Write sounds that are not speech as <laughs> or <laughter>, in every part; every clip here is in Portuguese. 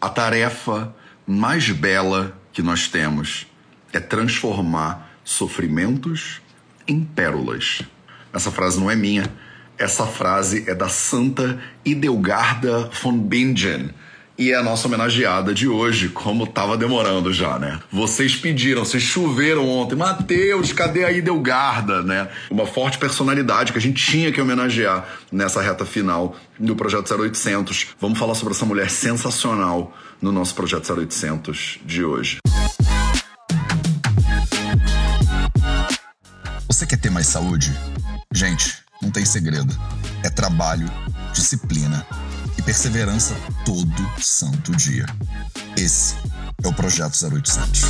a tarefa mais bela que nós temos é transformar sofrimentos em pérolas. Essa frase não é minha, essa frase é da Santa Idelgarda von Bingen e a nossa homenageada de hoje, como tava demorando já, né? Vocês pediram, vocês choveram ontem. Mateus, cadê a Idelgarda, né? Uma forte personalidade que a gente tinha que homenagear nessa reta final do Projeto 0800. Vamos falar sobre essa mulher sensacional no nosso Projeto 0800 de hoje. Você quer ter mais saúde? Gente, não tem segredo. É trabalho, disciplina perseverança todo santo dia. Esse é o Projeto 0800.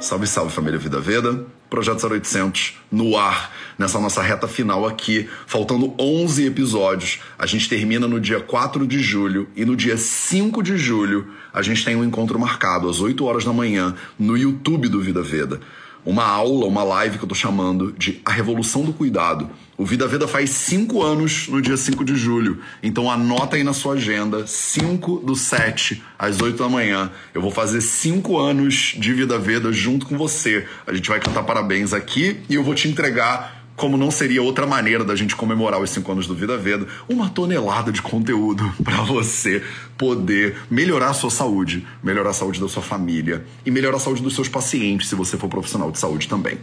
Salve, salve família Vida Veda. Projeto 0800 no ar, nessa nossa reta final aqui, faltando 11 episódios. A gente termina no dia 4 de julho e no dia 5 de julho a gente tem um encontro marcado às 8 horas da manhã no YouTube do Vida Veda uma aula, uma live que eu tô chamando de A Revolução do Cuidado. O Vida Veda faz cinco anos no dia 5 de julho. Então anota aí na sua agenda, 5 do 7, às 8 da manhã. Eu vou fazer cinco anos de Vida Veda junto com você. A gente vai cantar parabéns aqui e eu vou te entregar como não seria outra maneira da gente comemorar os 5 anos do Vida Veda, uma tonelada de conteúdo <laughs> para você poder melhorar a sua saúde, melhorar a saúde da sua família e melhorar a saúde dos seus pacientes, se você for profissional de saúde também.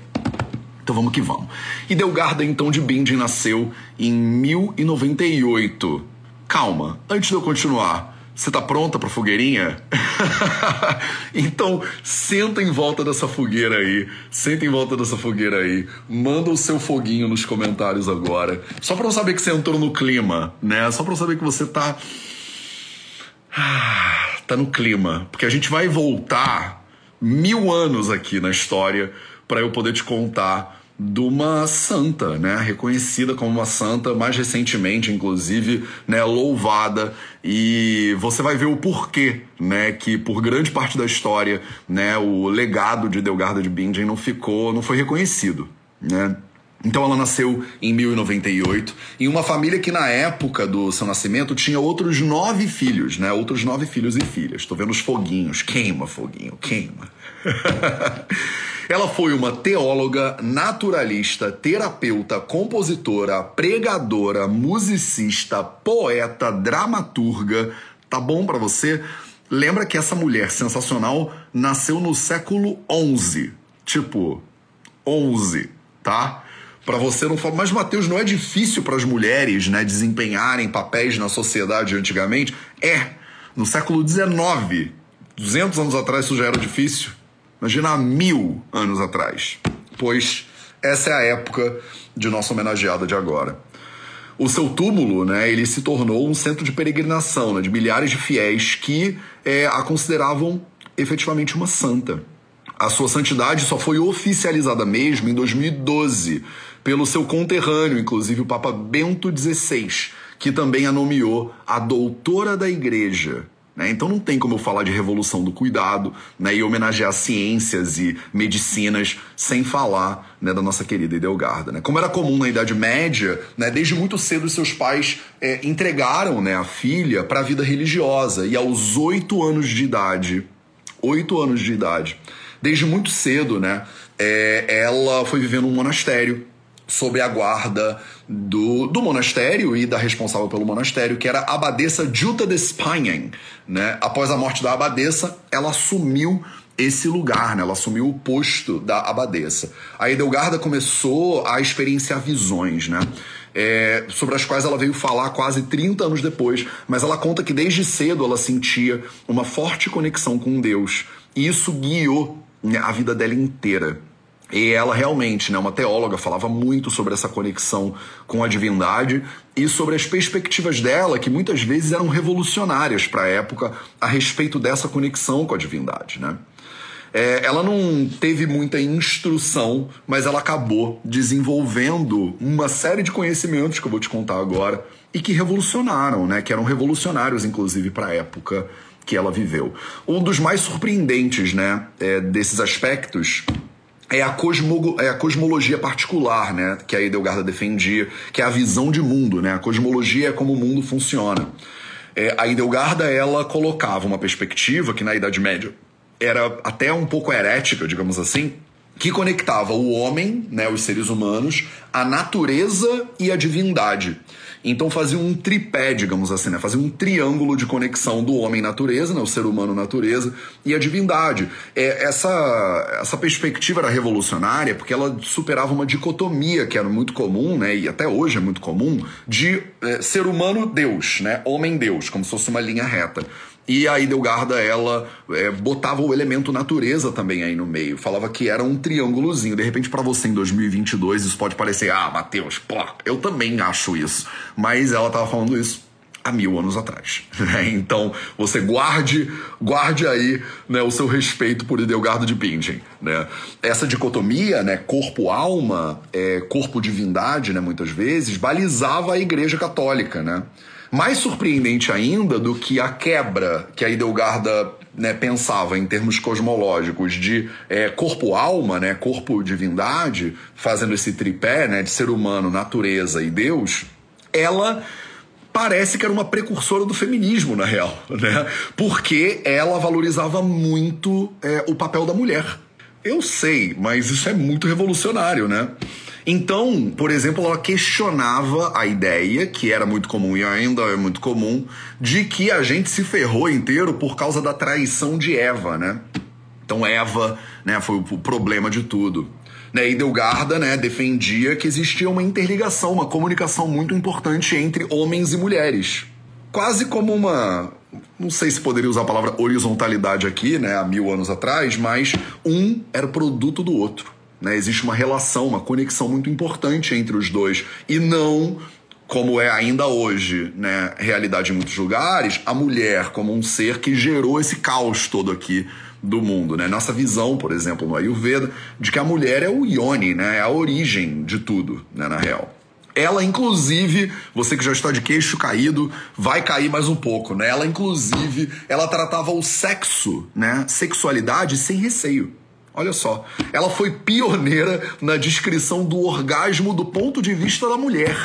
Então vamos que vamos. E Delgarda, então, de Binding nasceu em 1098. Calma, antes de eu continuar, você tá pronta pra fogueirinha? <laughs> então, senta em volta dessa fogueira aí. Senta em volta dessa fogueira aí. Manda o seu foguinho nos comentários agora. Só pra eu saber que você entrou no clima, né? Só pra eu saber que você tá. <sighs> tá no clima. Porque a gente vai voltar mil anos aqui na história para eu poder te contar de uma santa, né, reconhecida como uma santa, mais recentemente, inclusive, né, louvada, e você vai ver o porquê, né, que por grande parte da história, né, o legado de Delgarda de Bingen não ficou, não foi reconhecido, né. Então ela nasceu em 1098 em uma família que na época do seu nascimento tinha outros nove filhos, né? Outros nove filhos e filhas. Estou vendo os foguinhos. Queima, foguinho, queima. <laughs> Ela foi uma teóloga, naturalista, terapeuta, compositora, pregadora, musicista, poeta, dramaturga. Tá bom para você? Lembra que essa mulher sensacional nasceu no século XI. Tipo, 11, tá? Para você não falar, mas Mateus, não é difícil para as mulheres, né, desempenharem papéis na sociedade antigamente? É. No século XIX, 200 anos atrás isso já era difícil. Imagina há mil anos atrás, pois essa é a época de nossa homenageada de agora. O seu túmulo, né, ele se tornou um centro de peregrinação, né, de milhares de fiéis que é, a consideravam efetivamente uma santa. A sua santidade só foi oficializada mesmo em 2012 pelo seu conterrâneo, inclusive o Papa Bento XVI, que também a nomeou a doutora da Igreja, né? Então não tem como eu falar de revolução do cuidado né, e homenagear ciências e medicinas sem falar né, da nossa querida Idelgarda. Né? Como era comum na Idade Média, né, desde muito cedo seus pais é, entregaram né, a filha para a vida religiosa e aos oito anos de idade, oito anos de idade, desde muito cedo, é, ela foi vivendo num monastério sob a guarda do, do monastério e da responsável pelo monastério, que era a abadesa Jutta de Spanien. Né? Após a morte da abadesa, ela assumiu esse lugar, né? ela assumiu o posto da abadesa. A Edelgarda começou a experienciar visões, né? É, sobre as quais ela veio falar quase 30 anos depois, mas ela conta que desde cedo ela sentia uma forte conexão com Deus, e isso guiou a vida dela inteira. E ela realmente, né, uma teóloga, falava muito sobre essa conexão com a divindade e sobre as perspectivas dela, que muitas vezes eram revolucionárias para a época, a respeito dessa conexão com a divindade. Né? É, ela não teve muita instrução, mas ela acabou desenvolvendo uma série de conhecimentos que eu vou te contar agora e que revolucionaram, né? que eram revolucionários, inclusive, para a época que ela viveu. Um dos mais surpreendentes né, é, desses aspectos é a, cosmo, é a cosmologia particular, né, que a Edelgarda defendia, que é a visão de mundo, né? A cosmologia é como o mundo funciona. É, a Idelgarda, ela colocava uma perspectiva que na Idade Média era até um pouco herética, digamos assim, que conectava o homem, né, os seres humanos, a natureza e a divindade. Então fazia um tripé, digamos assim, né? Fazia um triângulo de conexão do homem-natureza, né? o ser humano-natureza, e a divindade. É, essa, essa perspectiva era revolucionária porque ela superava uma dicotomia que era muito comum, né? e até hoje é muito comum, de é, ser humano-deus, né? homem-deus, como se fosse uma linha reta. E a Idelgarda, ela é, botava o elemento natureza também aí no meio. Falava que era um triângulozinho. De repente, para você em 2022, isso pode parecer, ah, Matheus, pô, eu também acho isso. Mas ela tava falando isso há mil anos atrás. <laughs> Né? Então, você guarde, guarde aí né, o seu respeito por Idelgarda de Bingen. Né? Essa dicotomia, né, corpo-alma, é, corpo-divindade, né, muitas vezes, balizava a Igreja Católica, né? Mais surpreendente ainda do que a quebra que a Idelgarda né, pensava em termos cosmológicos de é, corpo-alma, né, corpo-divindade, fazendo esse tripé né, de ser humano, natureza e Deus, ela parece que era uma precursora do feminismo, na real, né? Porque ela valorizava muito é, o papel da mulher. Eu sei, mas isso é muito revolucionário, né? Então, por exemplo, ela questionava a ideia, que era muito comum e ainda é muito comum, de que a gente se ferrou inteiro por causa da traição de Eva, né? Então Eva, né, foi o problema de tudo. Né, e Delgarda, né, defendia que existia uma interligação, uma comunicação muito importante entre homens e mulheres. Quase como uma, não sei se poderia usar a palavra horizontalidade aqui, né, há mil anos atrás, mas um era produto do outro. Né? Existe uma relação, uma conexão muito importante entre os dois. E não como é ainda hoje, né, realidade em muitos lugares, a mulher como um ser que gerou esse caos todo aqui do mundo, né? Nossa visão, por exemplo, no Ayurveda, de que a mulher é o yoni, né? É a origem de tudo, né, na real. Ela, inclusive, você que já está de queixo caído, vai cair mais um pouco, né? Ela, inclusive, ela tratava o sexo, né? Sexualidade sem receio. Olha só, ela foi pioneira na descrição do orgasmo do ponto de vista da mulher.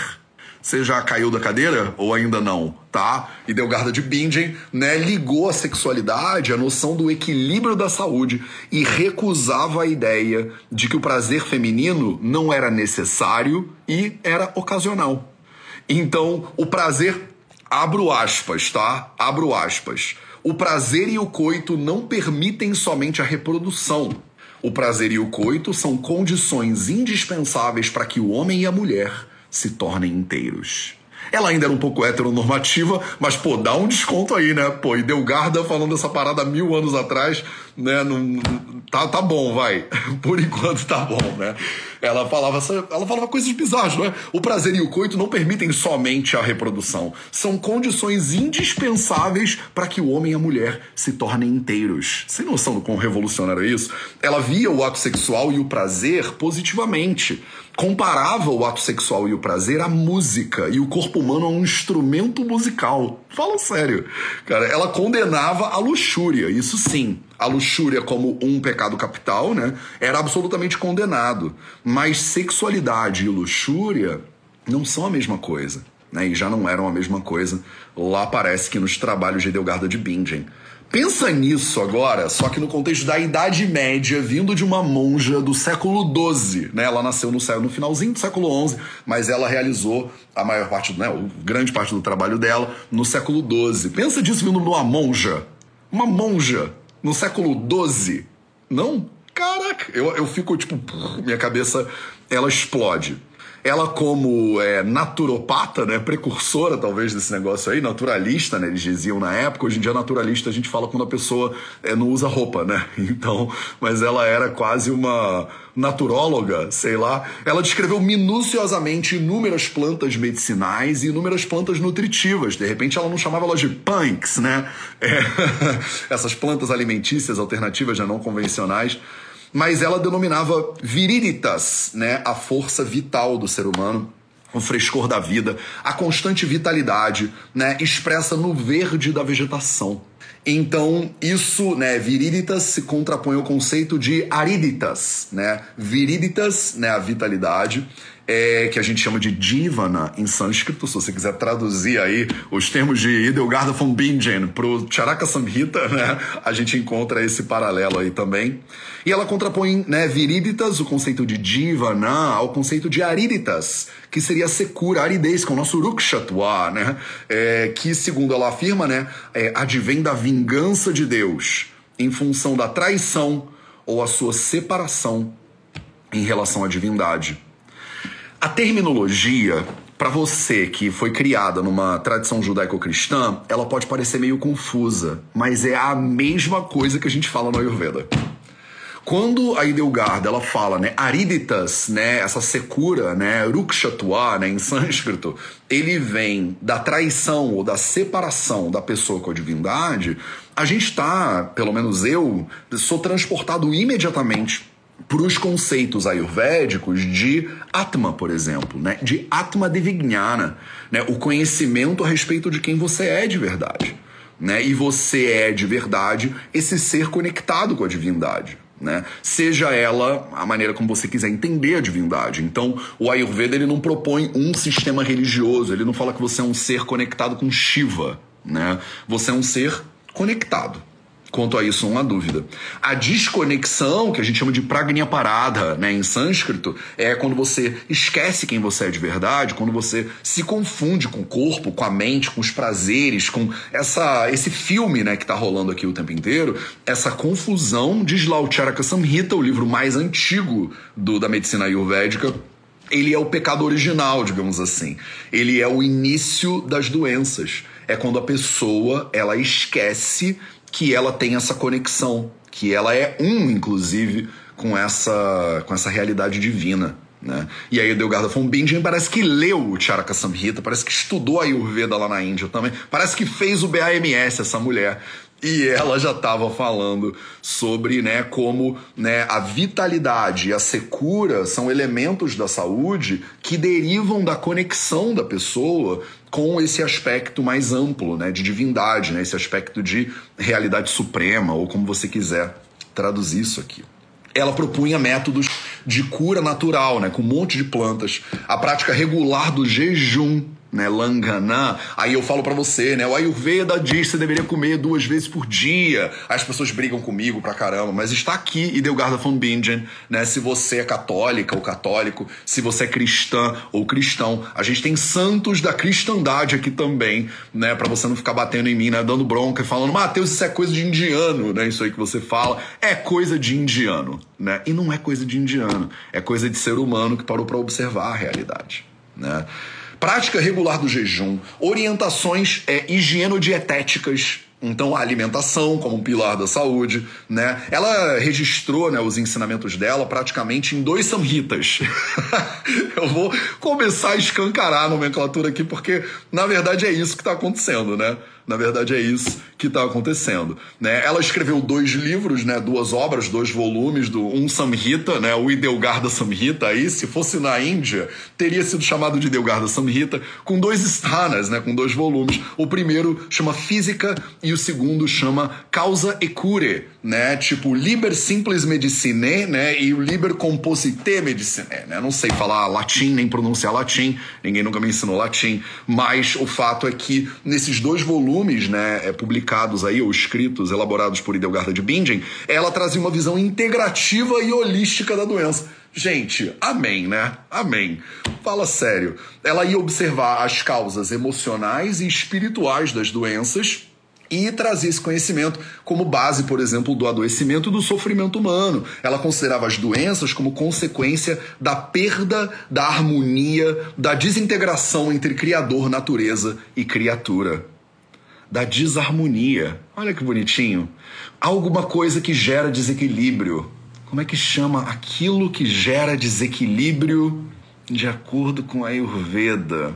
Você já caiu da cadeira ou ainda não, tá? E Delgarda de Bingen, né, ligou a sexualidade à noção do equilíbrio da saúde e recusava a ideia de que o prazer feminino não era necessário e era ocasional. Então, o prazer, abro aspas, tá? Abro aspas. O prazer e o coito não permitem somente a reprodução o prazer e o coito são condições indispensáveis para que o homem e a mulher se tornem inteiros. Ela ainda era um pouco heteronormativa, mas, pô, dá um desconto aí, né? Pô, e Delgarda falando essa parada mil anos atrás, né? Não, tá, tá bom, vai. <laughs> Por enquanto tá bom, né? Ela falava, ela falava coisas bizarras, não é? O prazer e o coito não permitem somente a reprodução. São condições indispensáveis para que o homem e a mulher se tornem inteiros. Sem noção do quão revolucionário é isso? Ela via o ato sexual e o prazer positivamente comparava o ato sexual e o prazer à música e o corpo humano a um instrumento musical. Fala sério. Cara, ela condenava a luxúria, isso sim. A luxúria como um pecado capital, né? Era absolutamente condenado. Mas sexualidade e luxúria não são a mesma coisa. Né, e já não eram a mesma coisa. Lá parece que nos trabalhos de Edelgarda de Bingen. Pensa nisso agora, só que no contexto da Idade Média, vindo de uma monja do século XII. Né? Ela nasceu no, no finalzinho do século XI, mas ela realizou a maior parte, né, grande parte do trabalho dela no século XII. Pensa disso vindo de uma monja. Uma monja no século XII. Não? Caraca, eu, eu fico tipo, minha cabeça ela explode ela como é, naturopata, né, precursora talvez desse negócio aí, naturalista, né, eles diziam na época, hoje em dia naturalista a gente fala quando a pessoa é, não usa roupa, né, <laughs> então, mas ela era quase uma naturóloga, sei lá, ela descreveu minuciosamente inúmeras plantas medicinais e inúmeras plantas nutritivas, de repente ela não chamava elas de punks, né, é, <laughs> essas plantas alimentícias alternativas, né, não convencionais, mas ela denominava virilitas, né, a força vital do ser humano, o frescor da vida, a constante vitalidade, né, expressa no verde da vegetação. Então, isso, né, viriditas se contrapõe ao conceito de ariditas, né? Viriditas, né, a vitalidade, é, que a gente chama de Jivana em sânscrito, se você quiser traduzir aí os termos de Idelgarda von Bingen para o Charaka Samhita, né, a gente encontra esse paralelo aí também. E ela contrapõe né, viriditas, o conceito de Jivana, ao conceito de ariditas, que seria secura, aridez, que é o nosso Rukshatwa, né, é, que, segundo ela afirma, né, é, advém da vingança de Deus em função da traição ou a sua separação em relação à divindade. A terminologia, para você que foi criada numa tradição judaico-cristã, ela pode parecer meio confusa, mas é a mesma coisa que a gente fala no Ayurveda. Quando a Idelgarda ela fala, né, ariditas, né, essa secura, né, rukshatwa, né, em sânscrito, ele vem da traição ou da separação da pessoa com a divindade, a gente está, pelo menos eu, sou transportado imediatamente para os conceitos ayurvédicos de Atma, por exemplo, né? de Atma Divignana, né? o conhecimento a respeito de quem você é de verdade. Né? E você é de verdade esse ser conectado com a divindade. Né? Seja ela a maneira como você quiser entender a divindade. Então, o Ayurveda ele não propõe um sistema religioso, ele não fala que você é um ser conectado com Shiva. Né? Você é um ser conectado. Quanto a isso, não há dúvida. A desconexão, que a gente chama de pragnya parada, né, em sânscrito, é quando você esquece quem você é de verdade, quando você se confunde com o corpo, com a mente, com os prazeres, com essa, esse filme né, que está rolando aqui o tempo inteiro, essa confusão de Slaucharaka Samhita, o livro mais antigo do, da medicina ayurvédica, ele é o pecado original, digamos assim. Ele é o início das doenças. É quando a pessoa ela esquece que ela tem essa conexão, que ela é um, inclusive, com essa, com essa realidade divina. Né? E aí o Delgado von Bingen parece que leu o Charaka Samhita, parece que estudou a Ayurveda lá na Índia também, parece que fez o BAMS essa mulher. E ela já estava falando sobre né, como né, a vitalidade e a secura são elementos da saúde que derivam da conexão da pessoa com esse aspecto mais amplo, né, de divindade, né, esse aspecto de realidade suprema, ou como você quiser traduzir isso aqui. Ela propunha métodos de cura natural, né, com um monte de plantas, a prática regular do jejum, né, Langana. Aí eu falo para você, né, o Ayurveda diz que você deveria comer duas vezes por dia. As pessoas brigam comigo pra caramba, mas está aqui Idelgarda von Bingen, né, se você é católica ou católico, se você é cristã ou cristão. A gente tem santos da cristandade aqui também, né, para você não ficar batendo em mim, né, dando bronca e falando, Mateus, isso é coisa de indiano, né, isso aí que você fala, é coisa de indiano, né? E não é coisa de indiano, é coisa de ser humano que parou para observar a realidade, né? Prática regular do jejum, orientações é, higienodietéticas então, a alimentação como um pilar da saúde, né? Ela registrou né, os ensinamentos dela praticamente em dois samhitas. <laughs> Eu vou começar a escancarar a nomenclatura aqui, porque na verdade é isso que está acontecendo, né? Na verdade, é isso que está acontecendo. Né? Ela escreveu dois livros, né? duas obras, dois volumes, do um Samhita, né? o Idelgarda Samhita. Aí, se fosse na Índia, teria sido chamado de Idelgarda Samhita, com dois sthanas, né? com dois volumes. O primeiro chama Física e o segundo chama Causa e Cure, né? tipo Liber Simples Medicine né? e o Liber Composite Medicine. Né? Não sei falar latim nem pronunciar latim, ninguém nunca me ensinou latim, mas o fato é que nesses dois volumes volumes né, é, publicados aí, ou escritos, elaborados por Idelgarda de Bingen, ela trazia uma visão integrativa e holística da doença. Gente, amém, né? Amém. Fala sério. Ela ia observar as causas emocionais e espirituais das doenças e trazer esse conhecimento como base, por exemplo, do adoecimento e do sofrimento humano. Ela considerava as doenças como consequência da perda da harmonia, da desintegração entre criador, natureza e criatura da desarmonia. Olha que bonitinho. Alguma coisa que gera desequilíbrio. Como é que chama aquilo que gera desequilíbrio de acordo com a Ayurveda?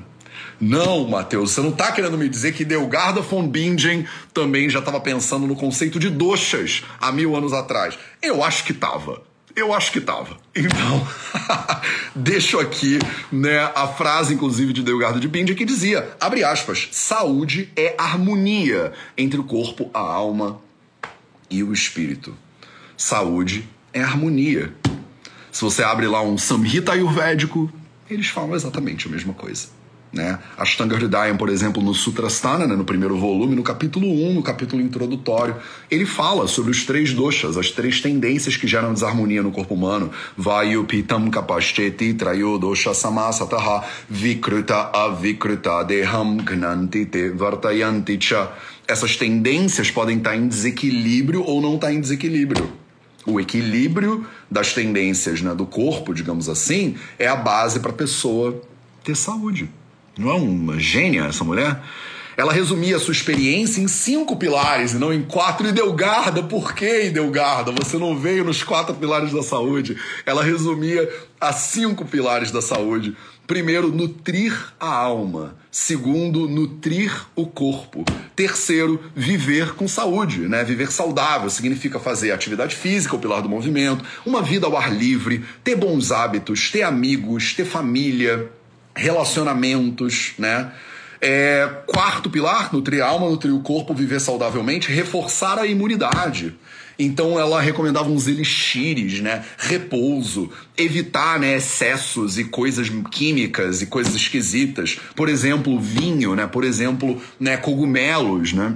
Não, Matheus, você não está querendo me dizer que Delgarda von Bingen também já estava pensando no conceito de doxas há mil anos atrás. Eu acho que estava. Eu acho que tava. Então, <laughs> deixo aqui né, a frase, inclusive, de Delgado de Bindi, que dizia, abre aspas, saúde é harmonia entre o corpo, a alma e o espírito. Saúde é harmonia. Se você abre lá um Samhita Ayurvédico, eles falam exatamente a mesma coisa. Né? Ashtanga Hridayam, por exemplo, no Sutrasthana, né, no primeiro volume, no capítulo 1, no capítulo introdutório, ele fala sobre os três doshas, as três tendências que geram desarmonia no corpo humano. Vayu pitam kapashteti trayo dosha samasataha vikruta avikruta deham gnanti te vartayanti cha. Essas tendências podem estar em desequilíbrio ou não estar em desequilíbrio. O equilíbrio das tendências né, do corpo, digamos assim, é a base para a pessoa ter saúde. Não é uma gênia essa mulher? Ela resumia a sua experiência em cinco pilares e não em quatro. E Delgarda, por que Delgarda? Você não veio nos quatro pilares da saúde. Ela resumia a cinco pilares da saúde. Primeiro, nutrir a alma. Segundo, nutrir o corpo. Terceiro, viver com saúde, né? Viver saudável significa fazer atividade física, o pilar do movimento, uma vida ao ar livre, ter bons hábitos, ter amigos, ter família, relacionamentos, né? É, quarto pilar, nutrir a alma, nutrir o corpo, viver saudavelmente, reforçar a imunidade. Então ela recomendava uns elixires, né? Repouso, evitar né, excessos e coisas químicas e coisas esquisitas. Por exemplo, vinho, né? Por exemplo, né, cogumelos, né?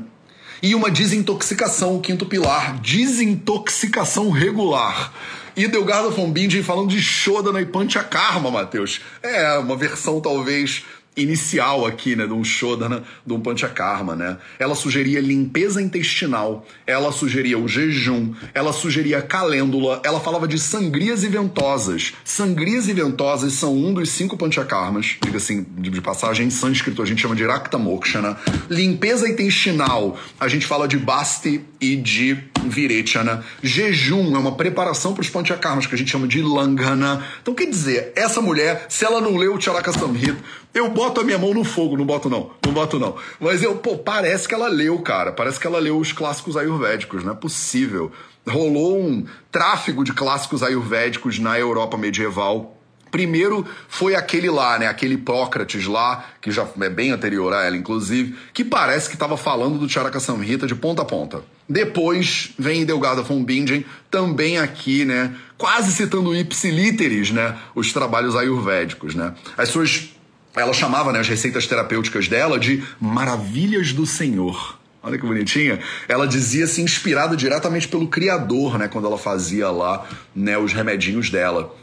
E uma desintoxicação, o quinto pilar, desintoxicação regular. E Delgado Bingen falando de Shodana e Panchakarma, Matheus. É, uma versão talvez inicial aqui, né, de um Shodana, de um Panchakarma, né? Ela sugeria limpeza intestinal, ela sugeria o jejum, ela sugeria calêndula, ela falava de sangrias e ventosas. Sangrias e ventosas são um dos cinco Panchakarmas, diga assim, de passagem em sânscrito, a gente chama de Rakta Mokshana. Limpeza intestinal, a gente fala de Basti e de Virechana. Jejum é uma preparação para os Panchakarmas, que a gente chama de Langhana. Então, quer dizer, essa mulher, se ela não leu o Charaka Samhita, eu boto a minha mão no fogo, não boto não, não boto não. Mas eu, pô, parece que ela leu, cara. Parece que ela leu os clássicos ayurvédicos, não é possível. Rolou um tráfego de clássicos ayurvédicos na Europa medieval Primeiro foi aquele lá, né? Aquele Hipócrates lá, que já é bem anterior a ela, inclusive, que parece que estava falando do Charaka Samhita de ponta a ponta. Depois vem Delgado von Bingen, também aqui, né? Quase citando ipsilíteres, né? Os trabalhos ayurvédicos, né? As suas. Ela chamava né, as receitas terapêuticas dela de maravilhas do Senhor. Olha que bonitinha. Ela dizia-se inspirada diretamente pelo Criador, né? Quando ela fazia lá né, os remedinhos dela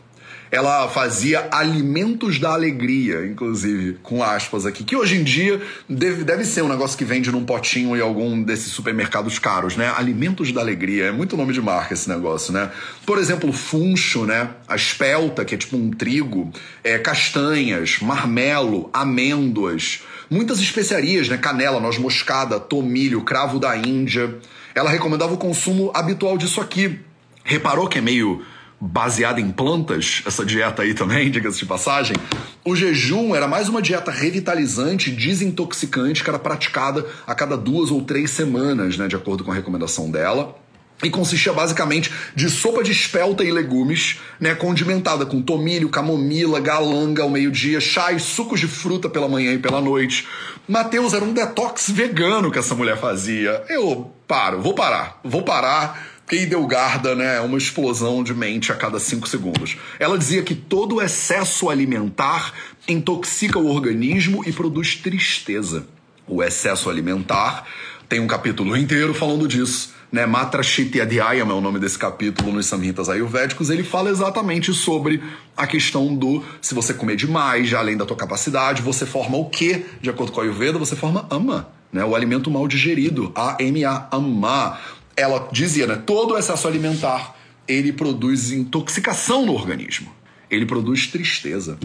ela fazia alimentos da alegria, inclusive, com aspas aqui, que hoje em dia deve, deve ser um negócio que vende num potinho em algum desses supermercados caros, né? Alimentos da alegria, é muito nome de marca esse negócio, né? Por exemplo, funcho, né? A espelta, que é tipo um trigo, é, castanhas, marmelo, amêndoas, muitas especiarias, né? Canela, noz moscada, tomilho, cravo da Índia. Ela recomendava o consumo habitual disso aqui. Reparou que é meio baseada em plantas, essa dieta aí também, <laughs> diga-se de passagem, o jejum era mais uma dieta revitalizante, desintoxicante, que era praticada a cada duas ou três semanas, né, de acordo com a recomendação dela. E consistia basicamente de sopa de espelta e legumes, né, condimentada com tomilho, camomila, galanga ao meio-dia, chá e sucos de fruta pela manhã e pela noite. Mateus era um detox vegano que essa mulher fazia. Eu paro, vou parar, vou parar Keidelgarda, né, é uma explosão de mente a cada cinco segundos. Ela dizia que todo excesso alimentar intoxica o organismo e produz tristeza. O excesso alimentar tem um capítulo inteiro falando disso. Né, Matra Shityadyayam é o nome desse capítulo nos Samhitas Ayurvédicos. Ele fala exatamente sobre a questão do se você comer demais, já além da tua capacidade, você forma o que? De acordo com a Ayurveda, você forma ama. Né, o alimento mal digerido, A-M-A, ama ela dizia, né? Todo excesso alimentar ele produz intoxicação no organismo. Ele produz tristeza.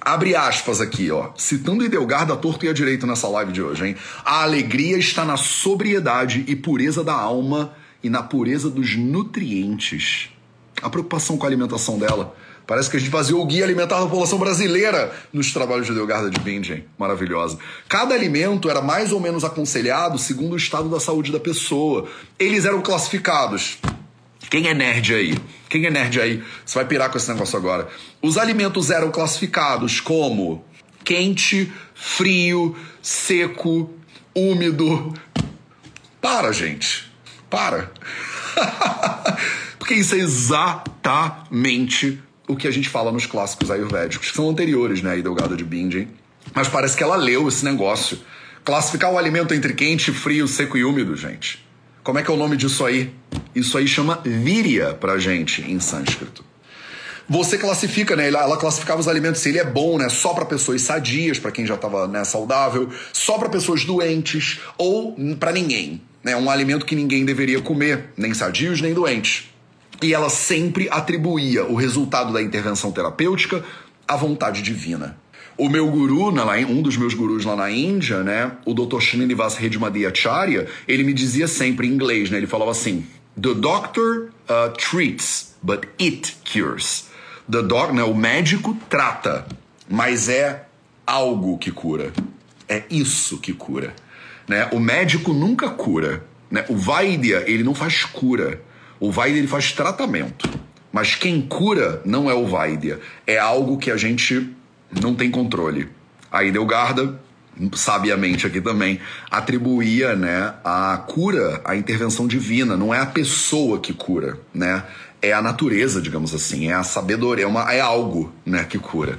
Abre aspas aqui, ó. Citando Idelgar da torto e a direito nessa live de hoje, hein? A alegria está na sobriedade e pureza da alma e na pureza dos nutrientes. A preocupação com a alimentação dela Parece que a gente fazia o guia alimentar da população brasileira nos trabalhos de Delgarda de Bingen. Maravilhosa. Cada alimento era mais ou menos aconselhado segundo o estado da saúde da pessoa. Eles eram classificados Quem é nerd aí? Quem é nerd aí? Você vai pirar com esse negócio agora. Os alimentos eram classificados como quente, frio, seco, úmido. Para, gente. Para. <laughs> Porque isso é exatamente o que a gente fala nos clássicos ayurvédicos, que são anteriores, né, a Delgada de Bindem. Mas parece que ela leu esse negócio. Classificar o alimento entre quente, frio, seco e úmido, gente. Como é que é o nome disso aí? Isso aí chama virya pra gente em sânscrito. Você classifica, né? Ela classificava os alimentos se ele é bom, né? Só para pessoas sadias, para quem já estava né, saudável, só para pessoas doentes ou para ninguém, né? Um alimento que ninguém deveria comer, nem sadios nem doentes. E ela sempre atribuía o resultado da intervenção terapêutica à vontade divina. O meu guru, um dos meus gurus lá na Índia, né, o Dr. Srinivas Redmadhyacharya, ele me dizia sempre em inglês, né, ele falava assim: The doctor uh, treats, but it cures. The doc, né, o médico trata, mas é algo que cura. É isso que cura. Né? O médico nunca cura. Né? O Vaidya, ele não faz cura. O Vaidya, ele faz tratamento. Mas quem cura não é o Vaidya. É algo que a gente não tem controle. A Idelgarda, sabiamente aqui também, atribuía né, a cura à intervenção divina, não é a pessoa que cura, né? É a natureza, digamos assim, é a sabedoria, é, uma, é algo né, que cura.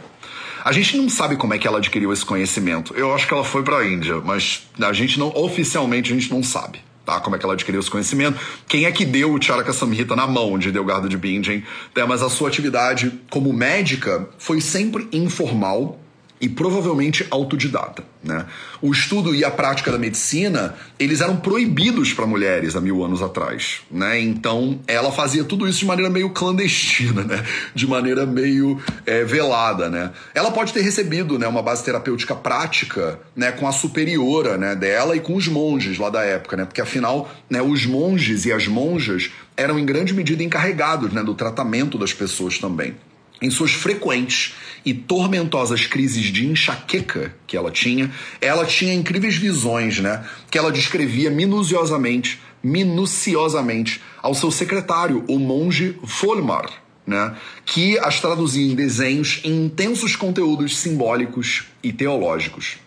A gente não sabe como é que ela adquiriu esse conhecimento. Eu acho que ela foi para a Índia, mas a gente não oficialmente a gente não sabe. Tá, como é que ela adquiriu esse conhecimento, quem é que deu o Charaka Samhita na mão de Delgado de Bingen, né, mas a sua atividade como médica foi sempre informal, e provavelmente autodidata. Né? O estudo e a prática da medicina eles eram proibidos para mulheres há mil anos atrás. Né? Então ela fazia tudo isso de maneira meio clandestina, né? de maneira meio é, velada. Né? Ela pode ter recebido né, uma base terapêutica prática né, com a superiora né, dela e com os monges lá da época, né? porque afinal né, os monges e as monjas eram em grande medida encarregados né, do tratamento das pessoas também. Em suas frequentes e tormentosas crises de enxaqueca que ela tinha, ela tinha incríveis visões, né? Que ela descrevia minuciosamente, minuciosamente ao seu secretário, o monge Folmar, né? Que as traduzia em desenhos em intensos conteúdos simbólicos e teológicos.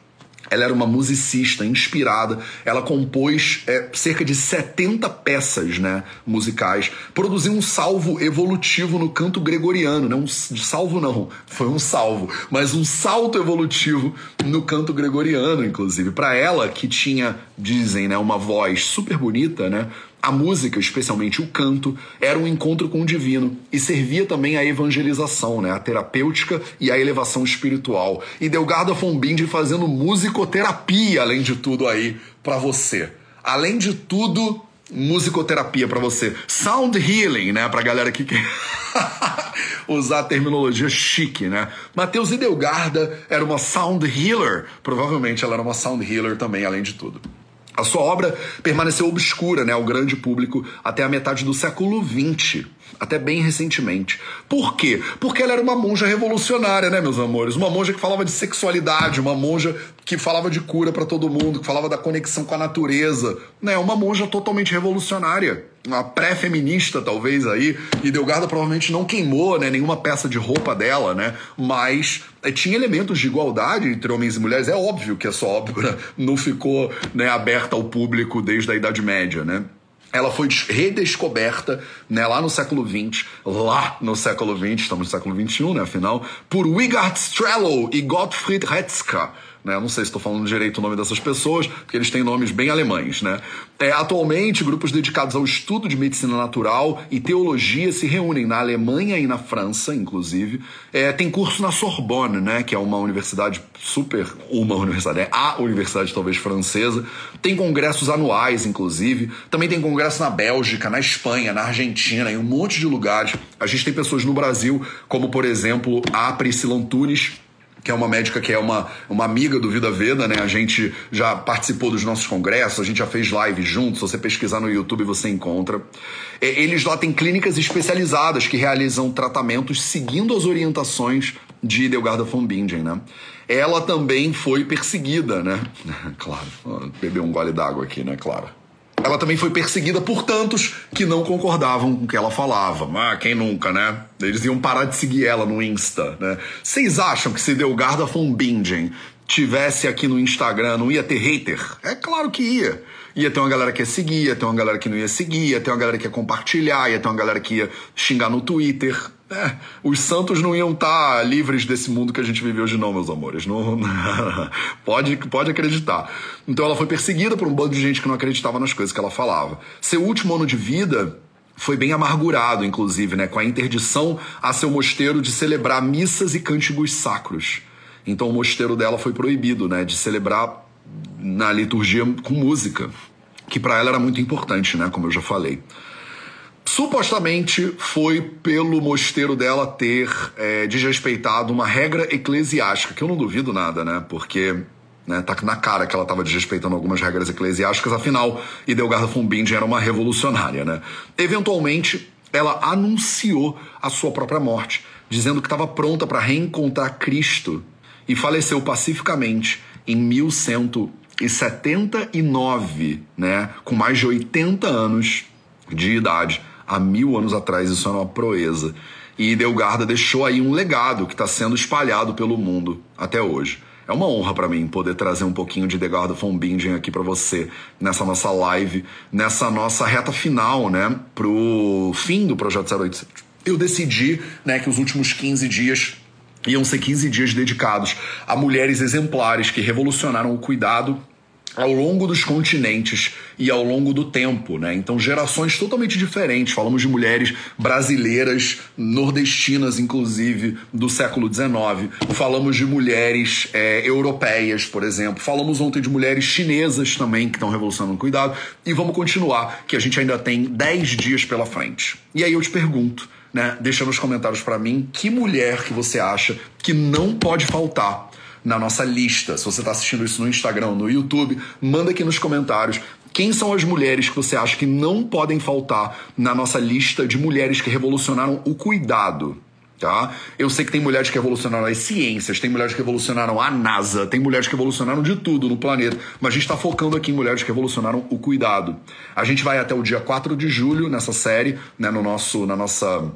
Ela era uma musicista inspirada. Ela compôs é, cerca de 70 peças né, musicais. Produziu um salvo evolutivo no canto gregoriano. Né? Um salvo não, foi um salvo, mas um salto evolutivo no canto gregoriano, inclusive. Para ela, que tinha, dizem, né, uma voz super bonita, né? A música, especialmente o canto, era um encontro com o divino e servia também à evangelização, né, a terapêutica e a elevação espiritual. E Delgado Fombindi fazendo musicoterapia, além de tudo aí, para você. Além de tudo, musicoterapia para você. Sound healing, né, pra galera que quer <laughs> usar a terminologia chique, né? Mateus Idelgarda era uma sound healer, provavelmente ela era uma sound healer também, além de tudo. A sua obra permaneceu obscura né, ao grande público até a metade do século XX, até bem recentemente. Por quê? Porque ela era uma monja revolucionária, né, meus amores? Uma monja que falava de sexualidade, uma monja que falava de cura para todo mundo, que falava da conexão com a natureza. Né? Uma monja totalmente revolucionária uma pré-feminista, talvez, aí, e Delgado provavelmente não queimou né, nenhuma peça de roupa dela, né? Mas é, tinha elementos de igualdade entre homens e mulheres. É óbvio que essa obra <laughs> não ficou né, aberta ao público desde a Idade Média, né? Ela foi redescoberta né, lá no século XX, lá no século XX, estamos no século XXI, né, afinal, por Wigard Strello e Gottfried Hetzka, né? Não sei se estou falando direito o nome dessas pessoas, porque eles têm nomes bem alemães. Né? É, atualmente, grupos dedicados ao estudo de medicina natural e teologia se reúnem na Alemanha e na França, inclusive. É, tem curso na Sorbonne, né? que é uma universidade super. Uma universidade, é a universidade talvez francesa. Tem congressos anuais, inclusive. Também tem congresso na Bélgica, na Espanha, na Argentina, em um monte de lugares. A gente tem pessoas no Brasil, como por exemplo a Priscila Antunes que é uma médica que é uma, uma amiga do Vida Veda, né? A gente já participou dos nossos congressos, a gente já fez live juntos. Se você pesquisar no YouTube, você encontra. Eles lá têm clínicas especializadas que realizam tratamentos seguindo as orientações de Delgarda von Bingen, né? Ela também foi perseguida, né? <laughs> claro, bebeu um gole d'água aqui, né? Claro. Ela também foi perseguida por tantos que não concordavam com o que ela falava. Ah, quem nunca, né? Eles iam parar de seguir ela no Insta, né? Vocês acham que se Delgarda von tivesse aqui no Instagram, não ia ter hater? É claro que ia. Ia ter uma galera que ia seguir, ia ter uma galera que não ia seguir, ia ter uma galera que ia compartilhar, ia ter uma galera que ia xingar no Twitter. É, os santos não iam estar tá livres desse mundo que a gente vive hoje, não, meus amores. Não, <laughs> pode, pode acreditar. Então ela foi perseguida por um bando de gente que não acreditava nas coisas que ela falava. Seu último ano de vida foi bem amargurado, inclusive, né, com a interdição a seu mosteiro de celebrar missas e cânticos sacros. Então o mosteiro dela foi proibido, né, de celebrar na liturgia com música, que para ela era muito importante, né, como eu já falei. Supostamente foi pelo mosteiro dela ter é, desrespeitado uma regra eclesiástica, que eu não duvido nada, né? Porque né, tá na cara que ela estava desrespeitando algumas regras eclesiásticas, afinal, Idelgarda Bingen era uma revolucionária, né? Eventualmente, ela anunciou a sua própria morte, dizendo que estava pronta para reencontrar Cristo e faleceu pacificamente em 1179, né, com mais de 80 anos de idade há mil anos atrás, isso era uma proeza. E Delgarda deixou aí um legado que está sendo espalhado pelo mundo até hoje. É uma honra para mim poder trazer um pouquinho de Delgarda von Bingen aqui para você nessa nossa live, nessa nossa reta final, né, pro fim do projeto 0800. Eu decidi, né, que os últimos 15 dias iam ser 15 dias dedicados a mulheres exemplares que revolucionaram o cuidado ao longo dos continentes e ao longo do tempo, né? Então, gerações totalmente diferentes. Falamos de mulheres brasileiras, nordestinas, inclusive, do século XIX. Falamos de mulheres é, europeias, por exemplo. Falamos ontem de mulheres chinesas também, que estão revolucionando o cuidado. E vamos continuar, que a gente ainda tem 10 dias pela frente. E aí eu te pergunto, né? Deixa nos comentários para mim que mulher que você acha que não pode faltar na nossa lista. Se você está assistindo isso no Instagram, no YouTube, manda aqui nos comentários quem são as mulheres que você acha que não podem faltar na nossa lista de mulheres que revolucionaram o cuidado. Tá? Eu sei que tem mulheres que revolucionaram as ciências, tem mulheres que revolucionaram a NASA, tem mulheres que revolucionaram de tudo no planeta, mas a gente está focando aqui em mulheres que revolucionaram o cuidado. A gente vai até o dia 4 de julho nessa série, né, no nosso, na nossa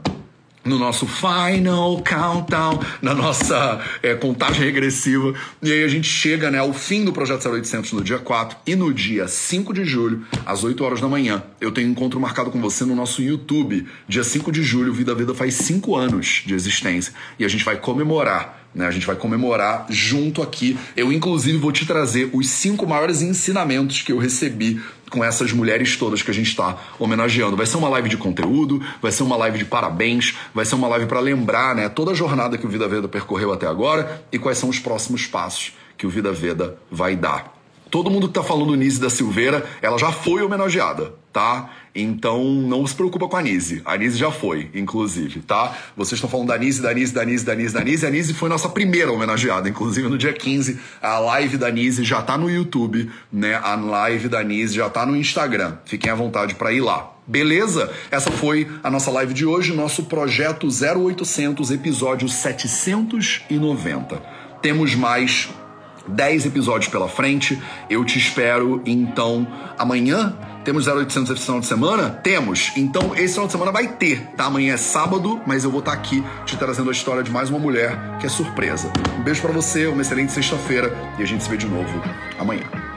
no nosso final countdown, na nossa é, contagem regressiva. E aí a gente chega né, ao fim do Projeto 0800 no dia 4 e no dia 5 de julho, às 8 horas da manhã, eu tenho um encontro marcado com você no nosso YouTube. Dia 5 de julho, Vida Vida faz 5 anos de existência e a gente vai comemorar né? A gente vai comemorar junto aqui. Eu, inclusive, vou te trazer os cinco maiores ensinamentos que eu recebi com essas mulheres todas que a gente está homenageando. Vai ser uma live de conteúdo, vai ser uma live de parabéns, vai ser uma live para lembrar né, toda a jornada que o Vida Veda percorreu até agora e quais são os próximos passos que o Vida Veda vai dar. Todo mundo que tá falando Nise da Silveira, ela já foi homenageada, tá? Então não se preocupa com a Nise. A Nise já foi, inclusive, tá? Vocês estão falando da Nise, da Nise, da Nise, da Nise, da Nise. A Nise foi nossa primeira homenageada, inclusive no dia 15. A live da Nise já tá no YouTube, né? A live da Nise já tá no Instagram. Fiquem à vontade para ir lá. Beleza? Essa foi a nossa live de hoje, nosso projeto 0800, episódio 790. Temos mais 10 episódios pela frente. Eu te espero então amanhã. Temos 0800 esse final de semana? Temos. Então esse final de semana vai ter, tá? Amanhã é sábado, mas eu vou estar tá aqui te trazendo a história de mais uma mulher que é surpresa. Um beijo para você, uma excelente sexta-feira e a gente se vê de novo amanhã.